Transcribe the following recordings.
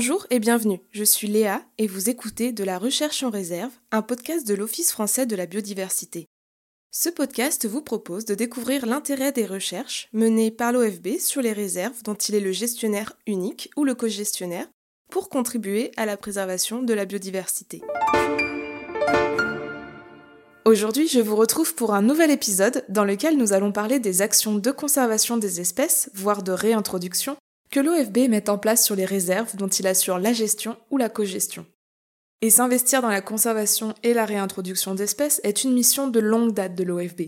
Bonjour et bienvenue, je suis Léa et vous écoutez De la recherche en réserve, un podcast de l'Office français de la biodiversité. Ce podcast vous propose de découvrir l'intérêt des recherches menées par l'OFB sur les réserves dont il est le gestionnaire unique ou le co-gestionnaire pour contribuer à la préservation de la biodiversité. Aujourd'hui, je vous retrouve pour un nouvel épisode dans lequel nous allons parler des actions de conservation des espèces, voire de réintroduction, que l'OFB met en place sur les réserves dont il assure la gestion ou la cogestion. Et s'investir dans la conservation et la réintroduction d'espèces est une mission de longue date de l'OFB.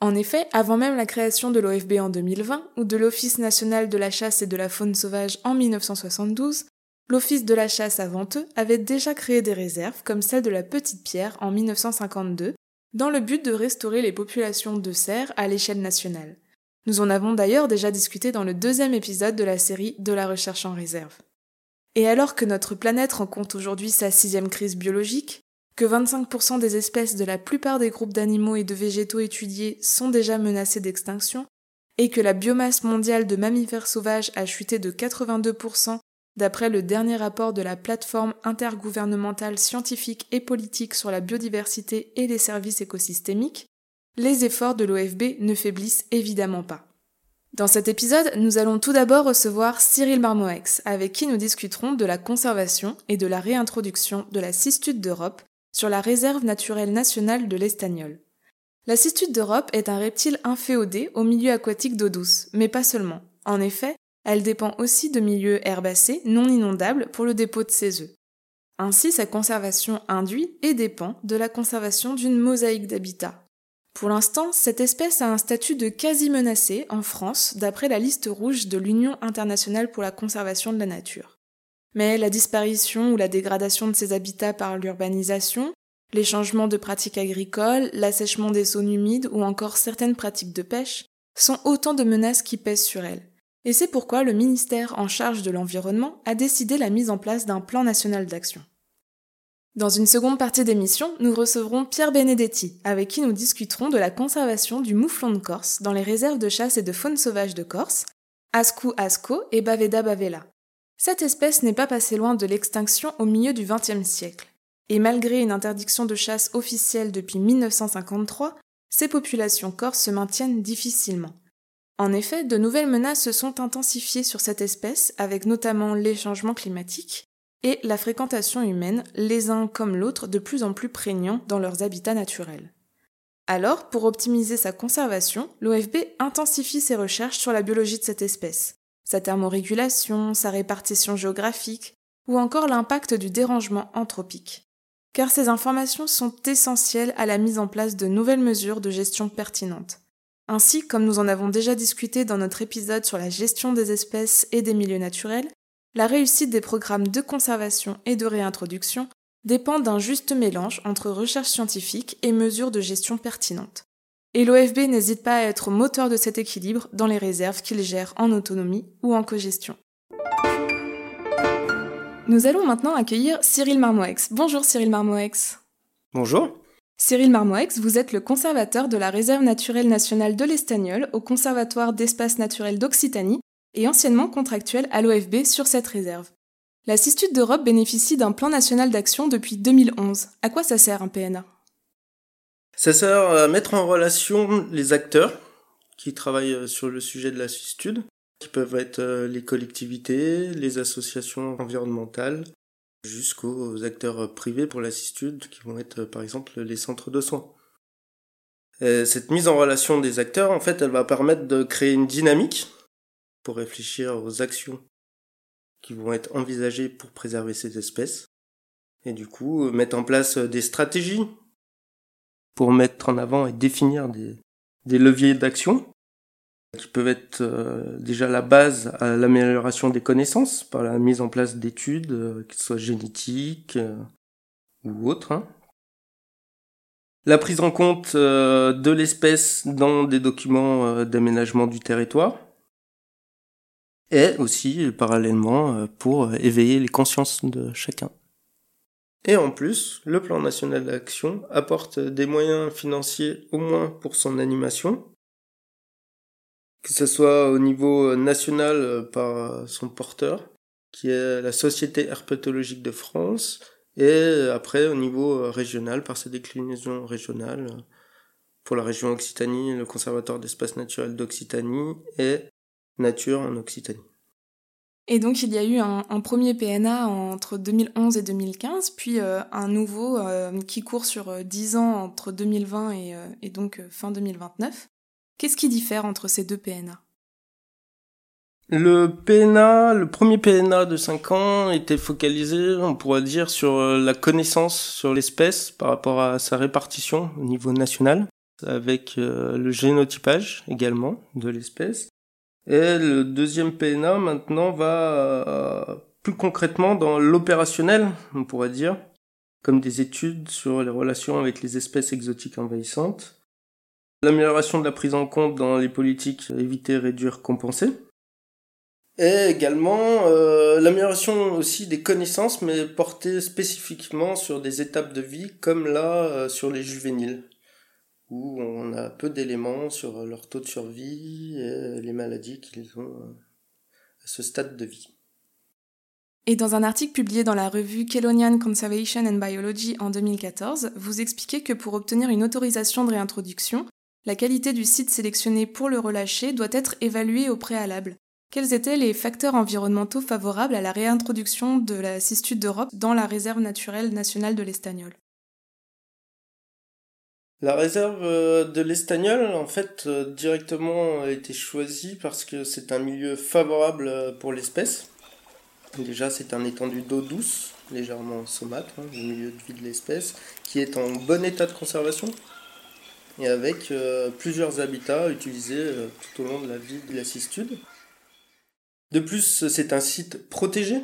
En effet, avant même la création de l'OFB en 2020 ou de l'Office national de la chasse et de la faune sauvage en 1972, l'Office de la chasse avant eux avait déjà créé des réserves comme celle de la Petite Pierre en 1952, dans le but de restaurer les populations de cerfs à l'échelle nationale. Nous en avons d'ailleurs déjà discuté dans le deuxième épisode de la série De la recherche en réserve. Et alors que notre planète rencontre aujourd'hui sa sixième crise biologique, que 25% des espèces de la plupart des groupes d'animaux et de végétaux étudiés sont déjà menacées d'extinction, et que la biomasse mondiale de mammifères sauvages a chuté de 82% D'après le dernier rapport de la plateforme intergouvernementale scientifique et politique sur la biodiversité et les services écosystémiques, les efforts de l'OFB ne faiblissent évidemment pas. Dans cet épisode, nous allons tout d'abord recevoir Cyril Marmoex, avec qui nous discuterons de la conservation et de la réintroduction de la cistude d'Europe sur la réserve naturelle nationale de l'Estagnol. La cistude d'Europe est un reptile inféodé au milieu aquatique d'eau douce, mais pas seulement. En effet, elle dépend aussi de milieux herbacés non inondables pour le dépôt de ses œufs. Ainsi, sa conservation induit et dépend de la conservation d'une mosaïque d'habitats. Pour l'instant, cette espèce a un statut de quasi menacée en France d'après la liste rouge de l'Union internationale pour la conservation de la nature. Mais la disparition ou la dégradation de ses habitats par l'urbanisation, les changements de pratiques agricoles, l'assèchement des zones humides ou encore certaines pratiques de pêche sont autant de menaces qui pèsent sur elle. Et c'est pourquoi le ministère en charge de l'environnement a décidé la mise en place d'un plan national d'action. Dans une seconde partie d'émission, nous recevrons Pierre Benedetti, avec qui nous discuterons de la conservation du mouflon de Corse dans les réserves de chasse et de faune sauvage de Corse, Ascou asco et Baveda bavela. Cette espèce n'est pas passée loin de l'extinction au milieu du XXe siècle. Et malgré une interdiction de chasse officielle depuis 1953, ces populations corses se maintiennent difficilement. En effet, de nouvelles menaces se sont intensifiées sur cette espèce, avec notamment les changements climatiques et la fréquentation humaine, les uns comme l'autre de plus en plus prégnants dans leurs habitats naturels. Alors, pour optimiser sa conservation, l'OFB intensifie ses recherches sur la biologie de cette espèce, sa thermorégulation, sa répartition géographique, ou encore l'impact du dérangement anthropique. Car ces informations sont essentielles à la mise en place de nouvelles mesures de gestion pertinentes. Ainsi, comme nous en avons déjà discuté dans notre épisode sur la gestion des espèces et des milieux naturels, la réussite des programmes de conservation et de réintroduction dépend d'un juste mélange entre recherche scientifique et mesures de gestion pertinentes. Et l'OFB n'hésite pas à être moteur de cet équilibre dans les réserves qu'il gère en autonomie ou en cogestion. Nous allons maintenant accueillir Cyril Marmoex. Bonjour Cyril Marmoex. Bonjour. Cyril Marmoex, vous êtes le conservateur de la réserve naturelle nationale de l'Estagnol au Conservatoire d'espace naturel d'Occitanie et anciennement contractuel à l'OFB sur cette réserve. La Cistude d'Europe bénéficie d'un plan national d'action depuis 2011. À quoi ça sert un PNA Ça sert à mettre en relation les acteurs qui travaillent sur le sujet de la cistude, qui peuvent être euh, les collectivités, les associations environnementales, jusqu'aux acteurs privés pour l'assistude, qui vont être par exemple les centres de soins. cette mise en relation des acteurs, en fait, elle va permettre de créer une dynamique pour réfléchir aux actions qui vont être envisagées pour préserver ces espèces, et du coup mettre en place des stratégies pour mettre en avant et définir des, leviers d'action qui peuvent être euh, déjà la base à l'amélioration des connaissances par la mise en place d'études, euh, qu'elles soient génétiques euh, ou autres. Hein. La prise en compte de l'espèce dans des documents d'aménagement du territoire. Et aussi, parallèlement, pour éveiller les consciences de chacun. Et en plus, le plan national d'action apporte des moyens financiers au moins pour son animation, que ce soit au niveau national euh, par son porteur, qui est la Société herpétologique de France, et après au niveau régional par ses déclinaisons régionales pour la région Occitanie, le Conservatoire d'espace naturel d'Occitanie et Nature en Occitanie. Et donc il y a eu un, premier PNA entre 2011 et 2015, puis euh, un nouveau euh, qui court sur 10 euh, ans entre 2020 et, et donc fin 2029. Qu'est-ce qui diffère entre ces deux PNA le PNA, le premier PNA de 5 ans était focalisé, on pourrait dire, sur la connaissance sur l'espèce par rapport à sa répartition au niveau national, avec le génotypage également de l'espèce. Et le deuxième PNA maintenant va euh, plus concrètement dans l'opérationnel, on pourrait dire, comme des études sur les relations avec les espèces exotiques envahissantes, l'amélioration de la prise en compte dans les politiques éviter, réduire, compenser, et également euh, l'amélioration aussi des connaissances, mais portée spécifiquement sur des étapes de vie, comme là euh, sur les juvéniles où on a peu d'éléments sur leur taux de survie et les maladies qu'ils ont euh, à ce stade de vie. Et dans un article publié dans la revue Kellonian Conservation and Biology en 2014, vous expliquez que pour obtenir une autorisation de réintroduction, la qualité du site sélectionné pour le relâcher doit être évaluée au préalable. Quels étaient les facteurs environnementaux favorables à la réintroduction de la cistude d'Europe dans la réserve naturelle nationale de l'Estagnol la réserve euh, de l'Estagnol, en fait, euh, directement a été choisie parce que c'est un milieu favorable euh, pour l'espèce. Déjà, c'est un étendu d'eau douce, légèrement saumâtre, hein, du milieu de vie de l'espèce, qui est en bon état de conservation et avec plusieurs habitats utilisés tout au long de la vie de la cistude. De plus, c'est un site protégé,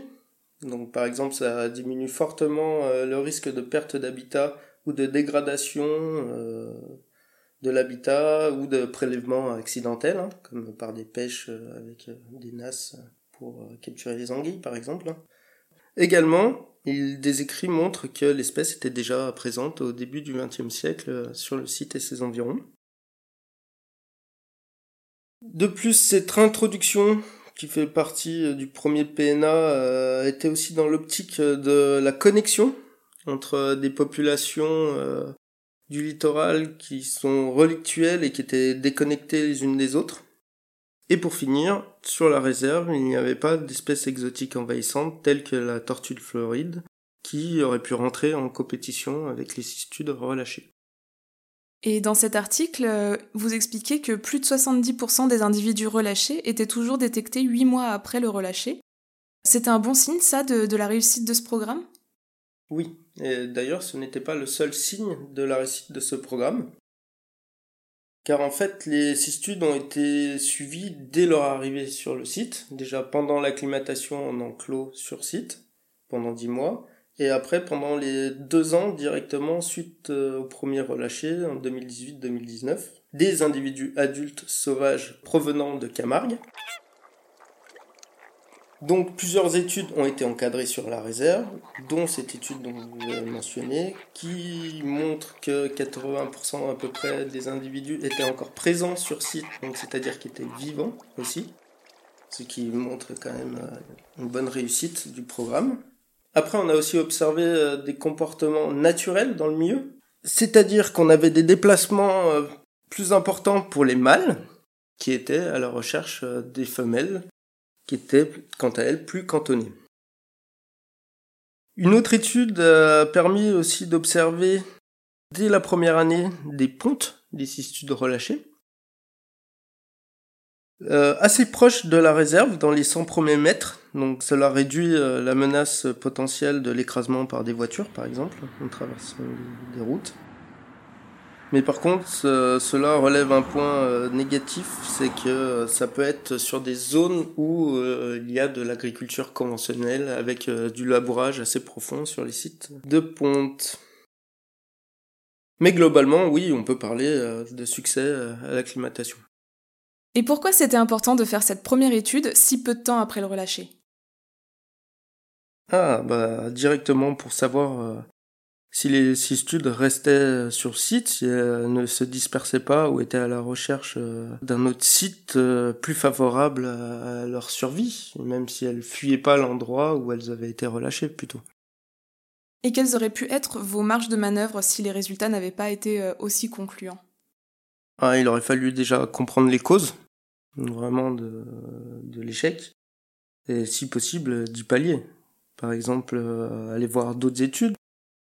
donc par exemple, ça diminue fortement le risque de perte d'habitat ou de dégradation euh, de l'habitat ou de prélèvement accidentel, hein, comme par des pêches euh, avec euh, des nasses pour capturer les anguilles par exemple. Également, il, des écrits montrent que l'espèce était déjà présente au début du XXe siècle sur le site et ses environs. De plus, cette introduction qui fait partie du premier PNA était aussi dans l'optique de la connexion entre des populations euh, du littoral qui sont relictuelles et qui étaient déconnectées les unes des autres. Et pour finir, sur la réserve, il n'y avait pas d'espèces exotiques envahissantes telles que la tortue de Floride, qui aurait pu rentrer en compétition avec les cistudes relâchées. Et dans cet article, vous expliquez que plus de 70% des individus relâchés étaient toujours détectés 8 mois après le relâché. C'est un bon signe, ça, de la réussite de ce programme? Oui, et d'ailleurs, ce n'était pas le seul signe de la réussite de ce programme. Car en fait, les cistudes ont été suivis dès leur arrivée sur le site, déjà pendant l'acclimatation en enclos sur site, pendant dix mois, et après pendant les deux ans directement suite euh, au premier relâché en 2018-2019, des individus adultes sauvages provenant de Camargue, donc plusieurs études ont été encadrées sur la réserve, dont cette étude dont vous avez mentionné, qui montre que 80% à peu près des individus étaient encore présents sur site, donc c'est-à-dire qu'ils étaient vivants aussi, ce qui montre quand même euh, une bonne réussite du programme. Après, on a aussi observé euh, des comportements naturels dans le milieu, c'est-à-dire qu'on avait des déplacements euh, plus importants pour les mâles, qui étaient à la recherche des femelles qui était quant à elle plus cantonnée. Une autre étude a permis aussi d'observer dès la première année des pontes des cistudes relâchées, euh, assez proches de la réserve dans les 100 premiers mètres, donc cela réduit euh, la menace potentielle de l'écrasement par des voitures par exemple en traversant des routes. Mais par contre, cela relève un point euh, négatif, c'est que euh, ça peut être sur des zones où euh, il y a de l'agriculture conventionnelle avec du labourage assez profond sur les sites de ponte. Mais globalement, oui, on peut parler de succès à l'acclimatation. Et pourquoi c'était important de faire cette première étude si peu de temps après le relâcher? Ah, bah directement pour savoir si les cistudes restaient sur site, si elles ne se dispersaient pas ou étaient à la recherche euh, d'un autre site euh, plus favorable à leur survie, même si elles fuyaient pas l'endroit où elles avaient été relâchées plutôt. Et quelles auraient pu être vos marges de manœuvre si les résultats n'avaient pas été euh, aussi concluants? Ah, Il aurait fallu déjà comprendre les causes, vraiment de, de l'échec, et si possible d'y pallier. Par exemple, aller voir d'autres études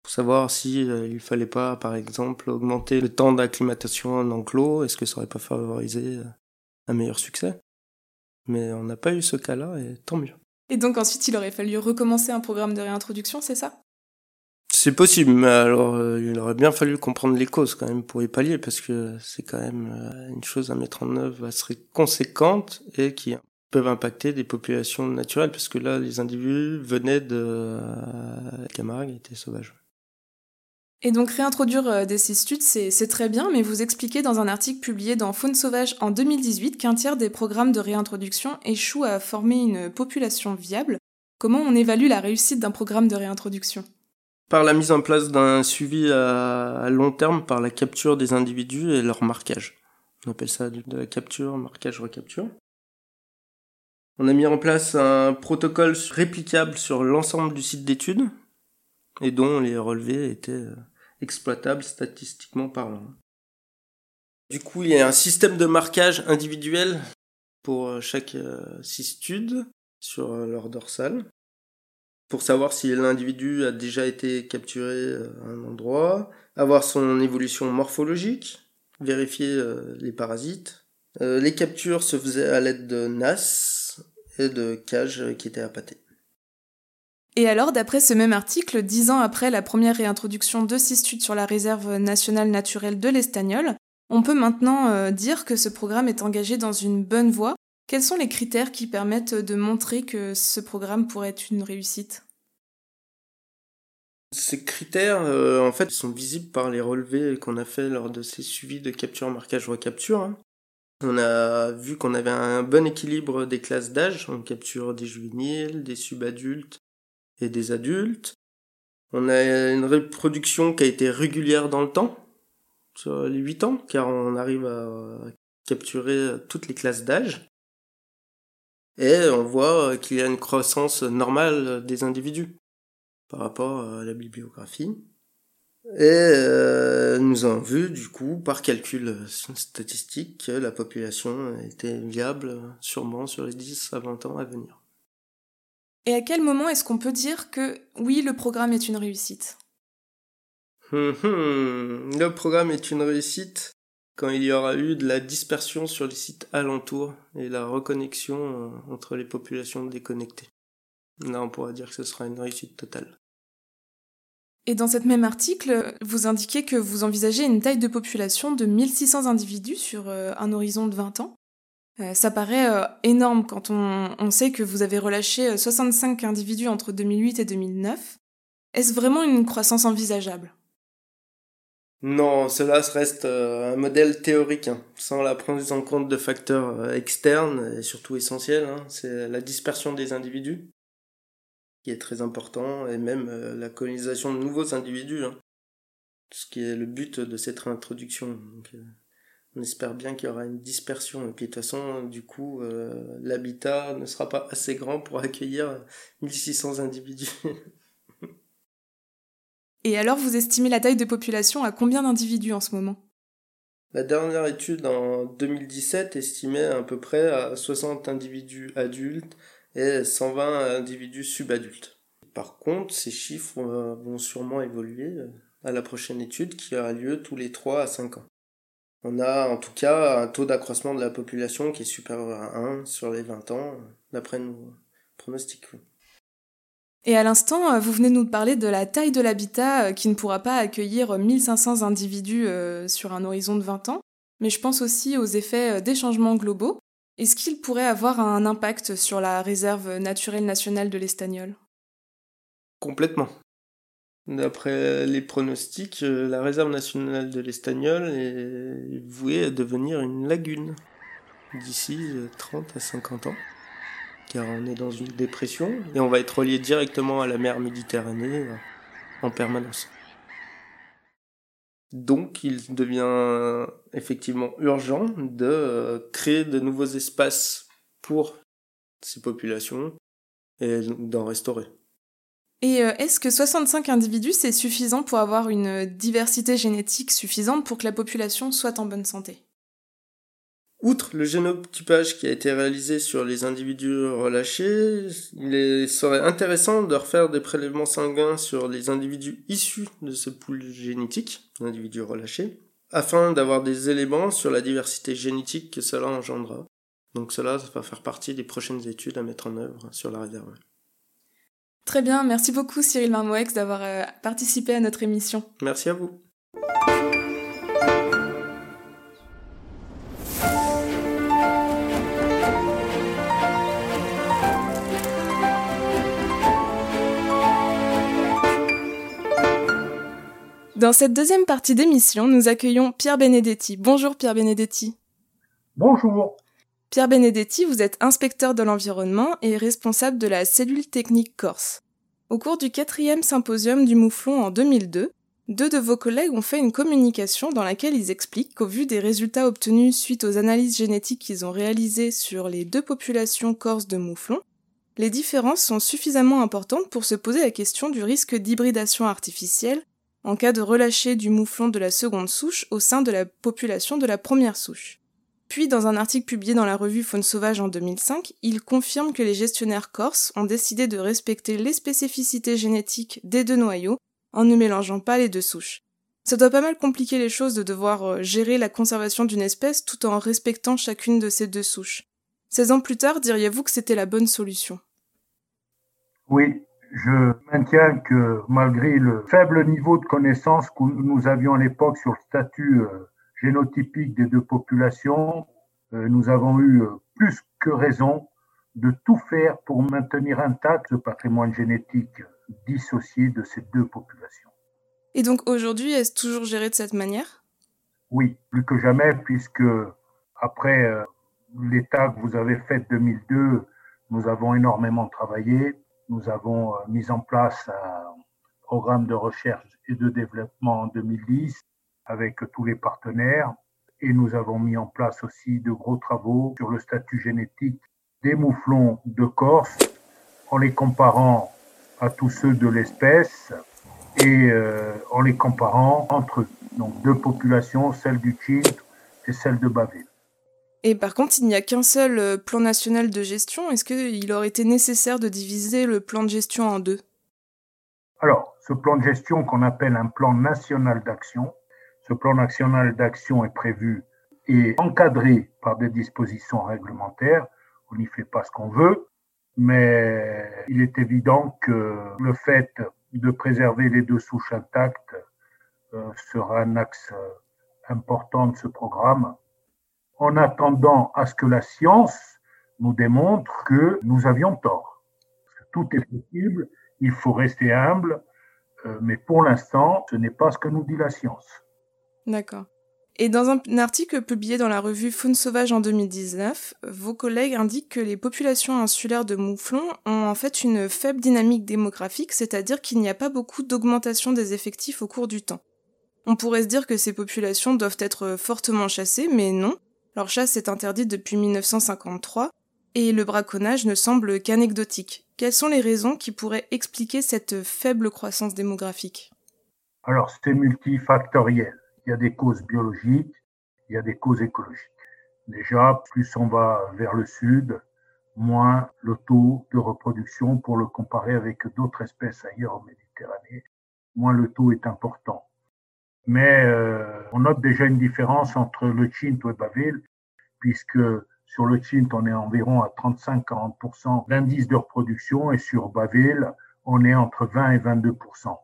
pour savoir si euh, il fallait pas, par exemple, augmenter le temps d'acclimatation en enclos, est-ce que ça aurait pas favorisé euh, un meilleur succès? Mais on n'a pas eu ce cas-là et tant mieux. Et donc ensuite, il aurait fallu recommencer un programme de réintroduction, c'est ça? C'est possible, mais alors euh, il aurait bien fallu comprendre les causes quand même pour y pallier, parce que c'est quand même une chose à mettre en œuvre assez conséquente et qui peuvent impacter des populations naturelles, parce que là, les individus venaient de Camargue et étaient sauvages. Et donc réintroduire euh, des cistudes, c'est très bien, mais vous expliquez dans un article publié dans Faune sauvage en 2018 qu'un tiers des programmes de réintroduction échouent à former une population viable. Comment on évalue la réussite d'un programme de réintroduction? Par la mise en place d'un suivi à long terme par la capture des individus et leur marquage. On appelle ça de la capture, marquage, recapture. On a mis en place un protocole réplicable sur l'ensemble du site d'étude et dont les relevés étaient euh, exploitables statistiquement parlant. Du coup, il y a un système de marquage individuel pour euh, chaque euh, cistude sur leur dorsale pour savoir si l'individu a déjà été capturé à un endroit, avoir son évolution morphologique, vérifier les parasites. Les captures se faisaient à l'aide de NAS et de cages qui étaient appâtées. Et alors, d'après ce même article, dix ans après la première réintroduction de cistudes sur la réserve nationale naturelle de l'Estagnol, on peut maintenant euh, dire que ce programme est engagé dans une bonne voie. Quels sont les critères qui permettent de montrer que ce programme pourrait être une réussite? Ces critères, euh, en fait, sont visibles par les relevés qu'on a fait lors de ces suivis de capture, marquage, recapture. Hein. On a vu qu'on avait un bon équilibre des classes d'âge. On capture des juvéniles, des subadultes, et des adultes. On a une reproduction qui a été régulière dans le temps, sur les 8 ans, car on arrive à capturer toutes les classes d'âge. Et on voit qu'il y a une croissance normale des individus par rapport à la bibliographie. Et euh, nous avons vu, du coup, par calcul statistique, que la population était viable sûrement sur les 10 à 20 ans à venir. Et à quel moment est-ce qu'on peut dire que oui, le programme est une réussite? Hum, hum. Le programme est une réussite quand il y aura eu de la dispersion sur les sites alentours et la reconnexion euh, entre les populations déconnectées. Là, on pourra dire que ce sera une réussite totale. Et dans cet même article, vous indiquez que vous envisagez une taille de population de 1600 individus sur euh, un horizon de 20 ans. Euh, ça paraît euh, énorme quand on, sait que vous avez relâché 65 euh, individus entre 2008 et 2009. Est-ce vraiment une croissance envisageable? Non, cela reste un modèle théorique, hein, sans la prise en compte de facteurs externes et surtout essentiels. Hein. c'est la dispersion des individus qui est très important et même la colonisation de nouveaux individus, hein. ce qui est le but de cette réintroduction. On espère bien qu'il y aura une dispersion. Et puis de toute façon, du coup, euh, l'habitat ne sera pas assez grand pour accueillir 1600 individus. Et alors, vous estimez la taille de population à combien d'individus en ce moment? La dernière étude en 2017 estimait à peu près à 60 individus adultes et 120 individus subadultes. Par contre, ces chiffres euh, vont sûrement évoluer euh, à la prochaine étude qui aura lieu tous les 3 à 5 ans on a en tout cas un taux d'accroissement de la population qui est supérieur à 1 sur les 20 ans, d'après nos pronostics. Et à l'instant, euh, vous venez de nous parler de la taille de l'habitat euh, qui ne pourra pas accueillir 1500 individus euh, sur un horizon de 20 ans, mais je pense aussi aux effets des changements globaux. Est-ce qu'il pourrait avoir un impact sur la réserve naturelle nationale de l'Estagnol Complètement. D'après les pronostics, euh, la réserve nationale de l'Estagnol est vouée à devenir une lagune d'ici 30 euh, à 50 ans, car on est dans une dépression et on va être relié directement à la mer Méditerranée euh, en permanence. Donc il devient effectivement urgent de créer de nouveaux espaces pour ces populations et d'en restaurer. Et euh, est-ce que 65 individus, c'est suffisant pour avoir une diversité génétique suffisante pour que la population soit en bonne santé? Outre le génotypage qui a été réalisé sur les individus relâchés, il serait intéressant de refaire des prélèvements sanguins sur les individus issus de ce pool génétique, individus relâchés, afin d'avoir des éléments sur la diversité génétique que cela engendra. Donc cela, va faire partie des prochaines études à mettre en œuvre sur la réserve. Très bien, merci beaucoup Cyril Marmoex d'avoir euh, participé à notre émission. Merci à vous. Dans cette deuxième partie d'émission, nous accueillons Pierre Benedetti. Bonjour Pierre Benedetti. Bonjour. Pierre Benedetti, vous êtes inspecteur de l'environnement et responsable de la cellule technique Corse. Au cours du quatrième symposium du Mouflon en 2002, deux de vos collègues ont fait une communication dans laquelle ils expliquent qu'au vu des résultats obtenus suite aux analyses génétiques qu'ils ont réalisées sur les deux populations corses de mouflons, les différences sont suffisamment importantes pour se poser la question du risque d'hybridation artificielle en cas de relâcher du mouflon de la seconde souche au sein de la population de la première souche. Puis, dans un article publié dans la revue Faune Sauvage en 2005, il confirme que les gestionnaires corses ont décidé de respecter les spécificités génétiques des deux noyaux en ne mélangeant pas les deux souches. Ça doit pas mal compliquer les choses de devoir euh, gérer la conservation d'une espèce tout en respectant chacune de ces deux souches. 16 ans plus tard, diriez-vous que c'était la bonne solution? Oui, je maintiens que malgré le faible niveau de connaissance que nous avions à l'époque sur le statut euh, génotypique des deux populations, euh, nous avons eu euh, plus que raison de tout faire pour maintenir intact ce patrimoine génétique dissocié de ces deux populations. Et donc aujourd'hui, est-ce toujours géré de cette manière? Oui, plus que jamais, puisque après l'état que vous avez fait 2002, nous avons énormément travaillé. Nous avons euh, mis en place un programme de recherche et de développement en 2010 avec tous les partenaires et nous avons mis en place aussi de gros travaux sur le statut génétique des mouflons de Corse en les comparant à tous ceux de l'espèce et euh, en les comparant entre eux. Donc deux populations, celle du Chint et celle de Baville. Et par contre, il n'y a qu'un seul euh, plan national de gestion. Est-ce qu'il aurait été nécessaire de diviser le plan de gestion en deux? Alors, ce plan de gestion qu'on appelle un plan national d'action, ce plan national d'action est prévu et encadré par des dispositions réglementaires. On n'y fait pas ce qu'on veut, mais il est évident que le fait de préserver les deux souches intactes euh, sera un axe euh, important de ce programme en attendant à ce que la science nous démontre que nous avions tort. Tout est possible, il faut rester humble, euh, mais pour l'instant, ce n'est pas ce que nous dit la science. D'accord. Et dans un article publié dans la revue Faune sauvage en 2019, vos collègues indiquent que les populations insulaires de mouflons ont en fait une faible dynamique démographique, c'est-à-dire qu'il n'y a pas beaucoup d'augmentation des effectifs au cours du temps. On pourrait se dire que ces populations doivent être fortement chassées, mais non. Leur chasse est interdite depuis 1953 et le braconnage ne semble qu'anecdotique. Quelles sont les raisons qui pourraient expliquer cette faible croissance démographique? Alors, c'est multifactoriel. Il y a des causes biologiques, il y a des causes écologiques. Déjà, plus on va vers le sud, moins le taux de reproduction, pour le comparer avec d'autres espèces ailleurs en Méditerranée, moins le taux est important mais euh, on note déjà une différence entre le Chint et Baville, puisque sur le Chint, on est environ à 35-40% d'indice de reproduction et sur Baville, on est entre 20 et 22%.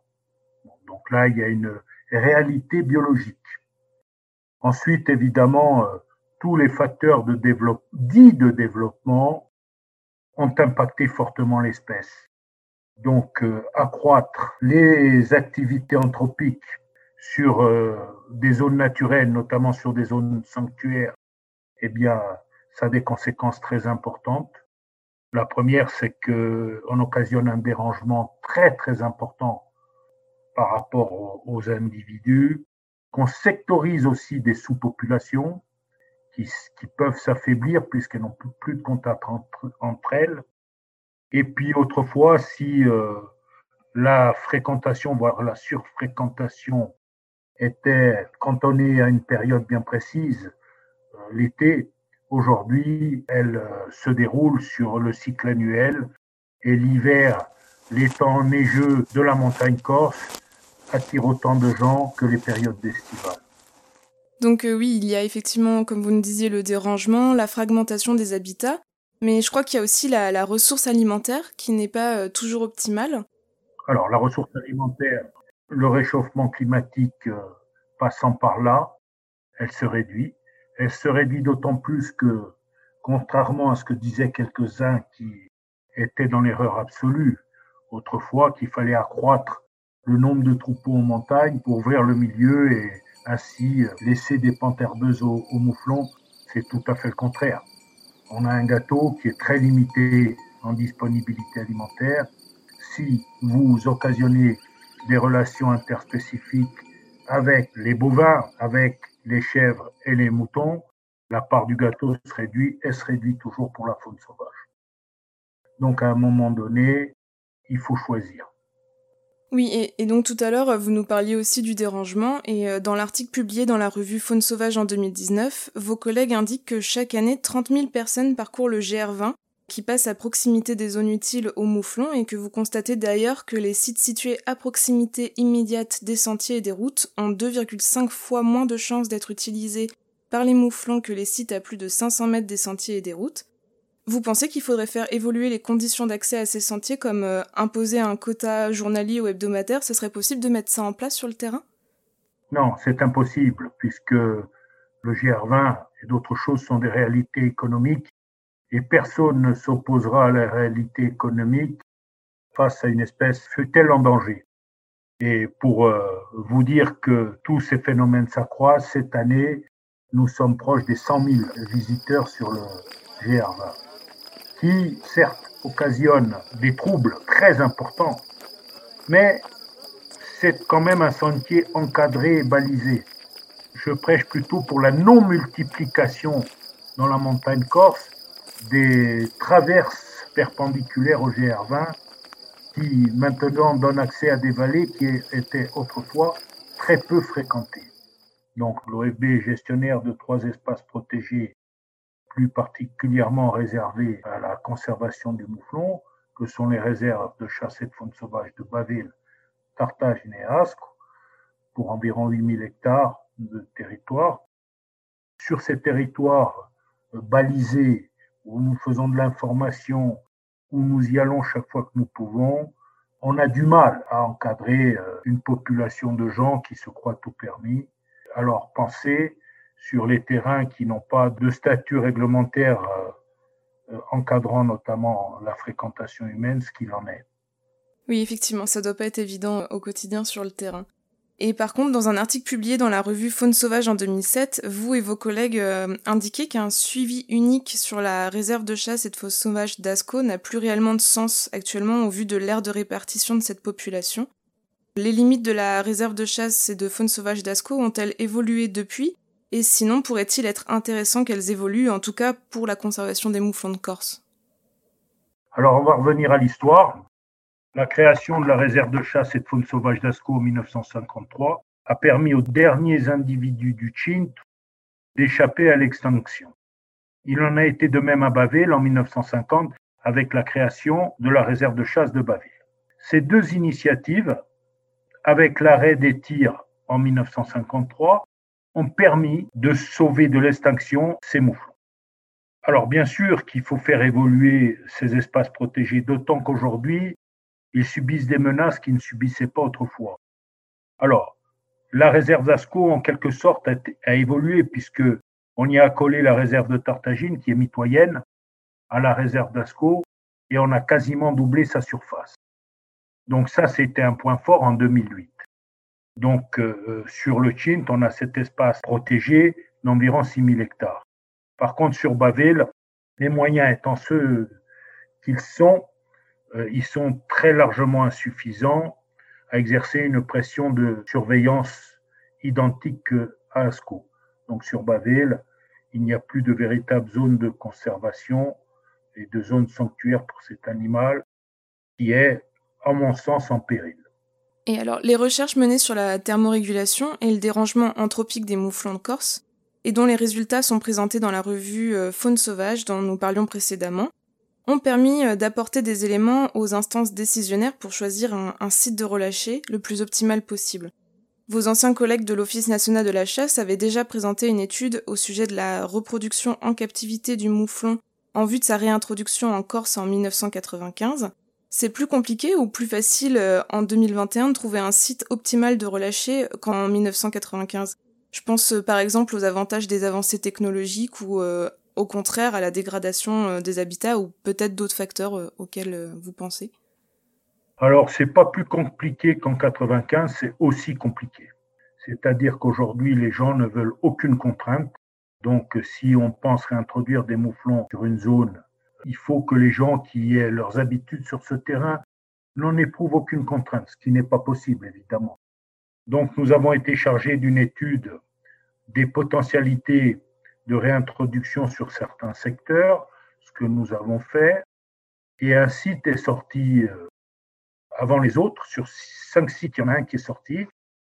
Donc là, il y a une réalité biologique. Ensuite, évidemment, euh, tous les facteurs dits de développement ont impacté fortement l'espèce. Donc, euh, accroître les activités anthropiques sur euh, des zones naturelles, notamment sur des zones sanctuaires, eh bien, ça a des conséquences très importantes. La première, c'est que on occasionne un dérangement très très important par rapport aux, individus. qu'on sectorise aussi des sous-populations qui, qui, peuvent s'affaiblir puisqu'elles n'ont plus de contact entre, elles. Et puis autrefois, si euh, la fréquentation, voire la surfréquentation était cantonnée à une période bien précise, euh, l'été, aujourd'hui, elle euh, se déroule sur le cycle annuel et l'hiver, les temps neigeux de la montagne corse attire autant de gens que les périodes estivales. Donc euh, oui, il y a effectivement, comme vous nous disiez, le dérangement, la fragmentation des habitats, mais je crois qu'il y a aussi la, la, ressource alimentaire qui n'est pas euh, toujours optimale. Alors la ressource alimentaire, le réchauffement climatique euh, passant par là, elle se réduit. Elle se réduit d'autant plus que, contrairement à ce que disaient quelques-uns qui étaient dans l'erreur absolue, autrefois qu'il fallait accroître le nombre de troupeaux en montagne pour ouvrir le milieu et ainsi laisser des pentes herbeuses aux, mouflons, c'est tout à fait le contraire. On a un gâteau qui est très limité en disponibilité alimentaire. Si vous occasionnez des relations interspécifiques avec les bovins, avec les chèvres et les moutons, la part du gâteau se réduit et se réduit toujours pour la faune sauvage. Donc à un moment donné, il faut choisir. Oui, et, donc tout à l'heure, vous nous parliez aussi du dérangement, et euh, dans l'article publié dans la revue Faune Sauvage en 2019, vos collègues indiquent que chaque année, 30 000 personnes parcourent le GR20, qui passe à proximité des zones utiles aux mouflons, et que vous constatez d'ailleurs que les sites situés à proximité immédiate des sentiers et des routes ont 2,5 fois moins de chances d'être utilisés par les mouflons que les sites à plus de 500 mètres des sentiers et des routes. Vous pensez qu'il faudrait faire évoluer les conditions d'accès à ces sentiers comme euh, imposer un quota journalier ou hebdomadaire Ce serait possible de mettre ça en place sur le terrain? Non, c'est impossible puisque le GR20 et d'autres choses sont des réalités économiques et personne ne s'opposera à la réalité économique face à une espèce fut-elle en danger. Et pour euh, vous dire que tous ces phénomènes s'accroissent, cette année, nous sommes proches des 100 000 visiteurs sur le GR20 qui, certes, occasionne des troubles très importants, mais c'est quand même un sentier encadré et balisé. Je prêche plutôt pour la non-multiplication dans la montagne corse des traverses perpendiculaires au GR20 qui maintenant donnent accès à des vallées qui étaient autrefois très peu fréquentées. Donc l'OFB est gestionnaire de trois espaces protégés plus particulièrement réservées à la conservation du mouflon, que sont les réserves de chasse de faune sauvage de Baville, Tartage et Ascq, pour environ 8000 hectares de territoire. Sur ces territoires euh, balisés, où nous faisons de l'information, où nous y allons chaque fois que nous pouvons, on a du mal à encadrer euh, une population de gens qui se croient tout permis. Alors pensez sur les terrains qui n'ont pas de statut réglementaire euh, encadrant notamment la fréquentation humaine, ce qu'il en est. Oui, effectivement, ça doit pas être évident au quotidien sur le terrain. Et par contre, dans un article publié dans la revue Faune Sauvage en 2007, vous et vos collègues euh, indiquez qu'un suivi unique sur la réserve de chasse et de faune sauvage d'Asco n'a plus réellement de sens actuellement au vu de l'ère de répartition de cette population. Les limites de la réserve de chasse et de faune sauvage d'Asco ont-elles évolué depuis? Et sinon, pourrait-il être intéressant qu'elles évoluent, en tout cas pour la conservation des mouflons de Corse? Alors, on va revenir à l'histoire. La création de la réserve de chasse et de faune sauvage d'Asco en 1953 a permis aux derniers individus du Chint d'échapper à l'extinction. Il en a été de même à Baville en 1950 avec la création de la réserve de chasse de Baville. Ces deux initiatives, avec l'arrêt des tirs en 1953, ont permis de sauver de l'extinction ces mouflons. Alors bien sûr qu'il faut faire évoluer ces espaces protégés, d'autant qu'aujourd'hui, ils subissent des menaces qu'ils ne subissaient pas autrefois. Alors, la réserve d'Asco, en quelque sorte, a, évolué puisque on y a collé la réserve de Tartagine, qui est mitoyenne, à la réserve d'Asco, et on a quasiment doublé sa surface. Donc ça, c'était un point fort en 2008. Donc, euh, euh, sur le Chint, on a cet espace protégé d'environ 6000 hectares. Par contre, sur Baville, les moyens étant ceux qu'ils sont, euh, ils sont très largement insuffisants à exercer une pression de surveillance identique qu'à Asco. Donc sur Bavel, il n'y a plus de véritable zone de conservation et de zone sanctuaire pour cet animal qui est, à mon sens, en péril. Et alors, les recherches menées sur la thermorégulation et le dérangement anthropique des mouflons de Corse, et dont les résultats sont présentés dans la revue euh, Faune sauvage dont nous parlions précédemment, ont permis euh, d'apporter des éléments aux instances décisionnaires pour choisir un, site de relâcher le plus optimal possible. Vos anciens collègues de l'Office national de la chasse avaient déjà présenté une étude au sujet de la reproduction en captivité du mouflon en vue de sa réintroduction en Corse en 1995, c'est plus compliqué ou plus facile euh, en 2021 de trouver un site optimal de relâcher qu'en 1995 Je pense euh, par exemple aux avantages des avancées technologiques ou euh, au contraire à la dégradation des habitats ou peut-être d'autres facteurs auxquels vous pensez? Alors c'est pas plus compliqué qu'en 95, c'est aussi compliqué. C'est-à-dire qu'aujourd'hui les gens ne veulent aucune contrainte. Donc si on pense réintroduire des mouflons sur une zone il faut que les gens qui aient leurs habitudes sur ce terrain n'en éprouvent aucune contrainte, ce qui n'est pas possible, évidemment. Donc, nous avons été chargés d'une étude des potentialités de réintroduction sur certains secteurs, ce que nous avons fait, et un site est sorti euh, avant les autres. Sur cinq sites, il y en a un qui est sorti.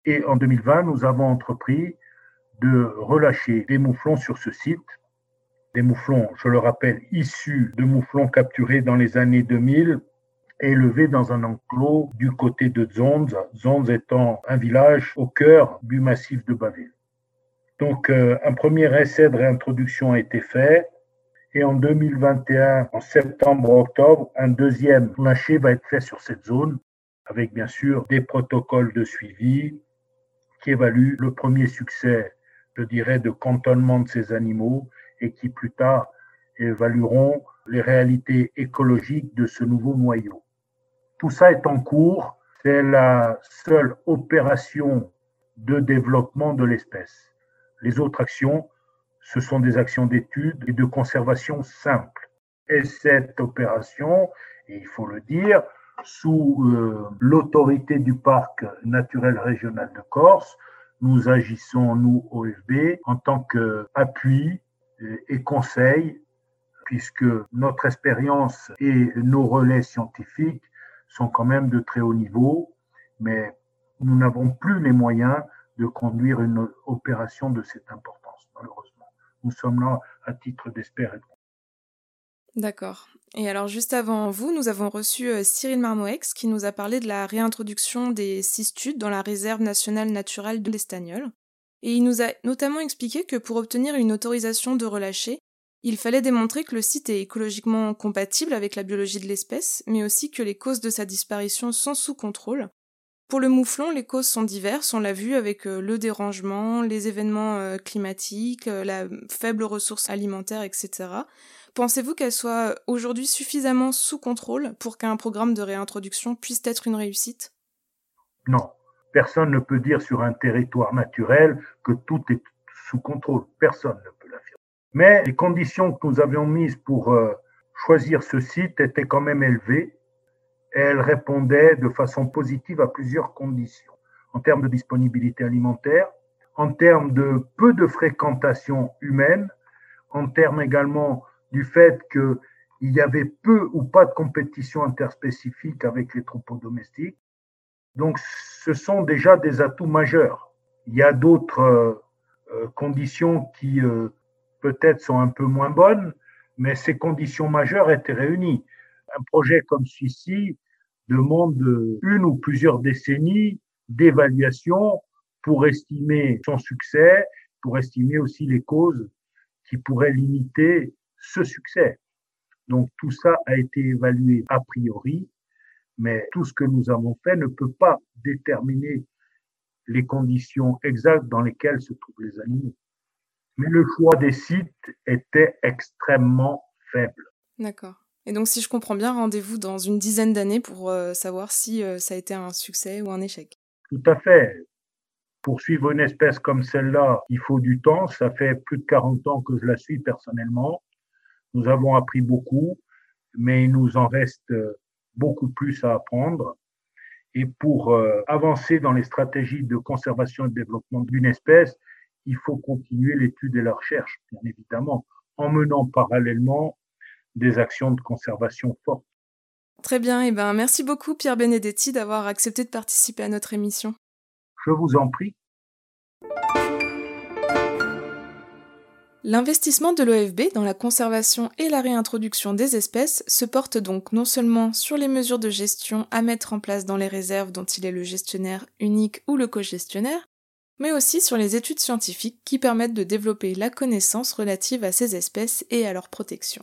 Et en 2020, nous avons entrepris de relâcher des mouflons sur ce site des mouflons, je le rappelle, issus de mouflons capturés dans les années 2000, élevés dans un enclos du côté de Zonz, Zonz étant un village au cœur du massif de Baville. Donc, euh, un premier essai de réintroduction a été fait. Et en 2021, en septembre-octobre, un deuxième lâcher va être fait sur cette zone, avec bien sûr des protocoles de suivi qui évaluent le premier succès, je dirais, de cantonnement de ces animaux et qui plus tard évalueront les réalités écologiques de ce nouveau noyau. Tout ça est en cours. C'est la seule opération de développement de l'espèce. Les autres actions, ce sont des actions d'étude et de conservation simples. Et cette opération, et il faut le dire, sous euh, l'autorité du parc naturel régional de Corse, nous agissons, nous, OFB, en tant qu'appui et conseils, puisque notre expérience et nos relais scientifiques sont quand même de très haut niveau, mais nous n'avons plus les moyens de conduire une opération de cette importance, malheureusement. Nous sommes là à titre d'espérer. D'accord. Et alors, juste avant vous, nous avons reçu euh, Cyril Marmoex qui nous a parlé de la réintroduction des cistudes dans la réserve nationale naturelle de l'Estagnol et il nous a notamment expliqué que pour obtenir une autorisation de relâcher, il fallait démontrer que le site est écologiquement compatible avec la biologie de l'espèce, mais aussi que les causes de sa disparition sont sous contrôle. Pour le mouflon, les causes sont diverses, on l'a vu avec euh, le dérangement, les événements euh, climatiques, euh, la faible ressource alimentaire, etc. Pensez-vous qu'elle soit aujourd'hui suffisamment sous contrôle pour qu'un programme de réintroduction puisse être une réussite? Non, Personne ne peut dire sur un territoire naturel que tout est sous contrôle. Personne ne peut l'affirmer. Mais les conditions que nous avions mises pour euh, choisir ce site étaient quand même élevées elles répondaient de façon positive à plusieurs conditions. En termes de disponibilité alimentaire, en termes de peu de fréquentation humaine, en termes également du fait qu'il y avait peu ou pas de compétition interspécifique avec les troupeaux domestiques, donc, ce sont déjà des atouts majeurs. Il y a d'autres euh, euh, conditions qui euh, peut-être sont un peu moins bonnes, mais ces conditions majeures étaient réunies. Un projet comme celui-ci demande une ou plusieurs décennies d'évaluation pour estimer son succès, pour estimer aussi les causes qui pourraient limiter ce succès. Donc tout ça a été évalué a priori mais tout ce que nous avons fait ne peut pas déterminer les conditions exactes dans lesquelles se trouvent les animaux. Mais le choix des sites était extrêmement faible. D'accord. Et donc, si je comprends bien, rendez-vous dans une dizaine d'années pour euh, savoir si euh, ça a été un succès ou un échec. Tout à fait. Pour suivre une espèce comme celle-là, il faut du temps. Ça fait plus de 40 ans que je la suis personnellement. Nous avons appris beaucoup, mais il nous en reste euh, beaucoup plus à apprendre. Et pour euh, avancer dans les stratégies de conservation et de développement d'une espèce, il faut continuer l'étude et la recherche, bien évidemment, en menant parallèlement des actions de conservation fortes. Très bien, et eh ben merci beaucoup Pierre Benedetti d'avoir accepté de participer à notre émission. Je vous en prie. L'investissement de l'OFB dans la conservation et la réintroduction des espèces se porte donc non seulement sur les mesures de gestion à mettre en place dans les réserves dont il est le gestionnaire unique ou le co-gestionnaire, mais aussi sur les études scientifiques qui permettent de développer la connaissance relative à ces espèces et à leur protection.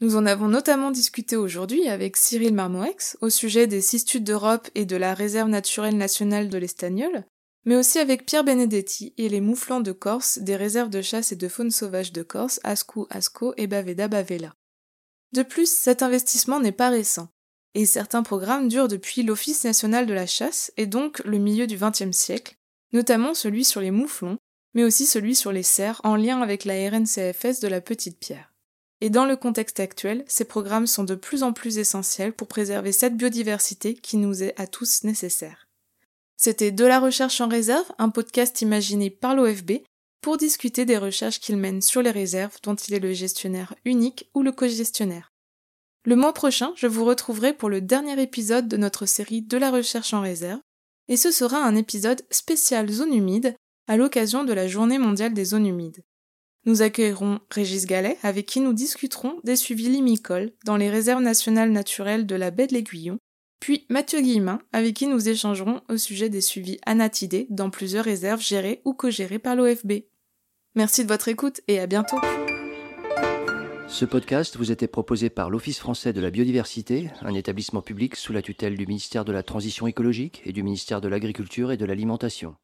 Nous en avons notamment discuté aujourd'hui avec Cyril Marmoex au sujet des cistudes d'Europe et de la réserve naturelle nationale de l'Estagnol, mais aussi avec Pierre Benedetti et les mouflants de Corse des réserves de chasse et de faune sauvage de Corse, Ascou Asco et Baveda Bavela. De plus, cet investissement n'est pas récent, et certains programmes durent depuis l'Office national de la chasse et donc le milieu du XXe siècle, notamment celui sur les mouflons, mais aussi celui sur les cerfs en lien avec la RNCFS de la Petite Pierre. Et dans le contexte actuel, ces programmes sont de plus en plus essentiels pour préserver cette biodiversité qui nous est à tous nécessaire. C'était De la recherche en réserve, un podcast imaginé par l'OFB pour discuter des recherches qu'il mène sur les réserves dont il est le gestionnaire unique ou le co-gestionnaire. Le mois prochain, je vous retrouverai pour le dernier épisode de notre série De la recherche en réserve, et ce sera un épisode spécial zone humide à l'occasion de la journée mondiale des zones humides. Nous accueillerons Régis Gallet avec qui nous discuterons des suivis limicoles dans les réserves nationales naturelles de la baie de l'Aiguillon puis Mathieu Guillemin, avec qui nous échangerons au sujet des suivis anatidés dans plusieurs réserves gérées ou co-gérées par l'OFB. Merci de votre écoute et à bientôt. Ce podcast vous était proposé par l'Office français de la biodiversité, un établissement public sous la tutelle du ministère de la Transition écologique et du ministère de l'Agriculture et de l'Alimentation.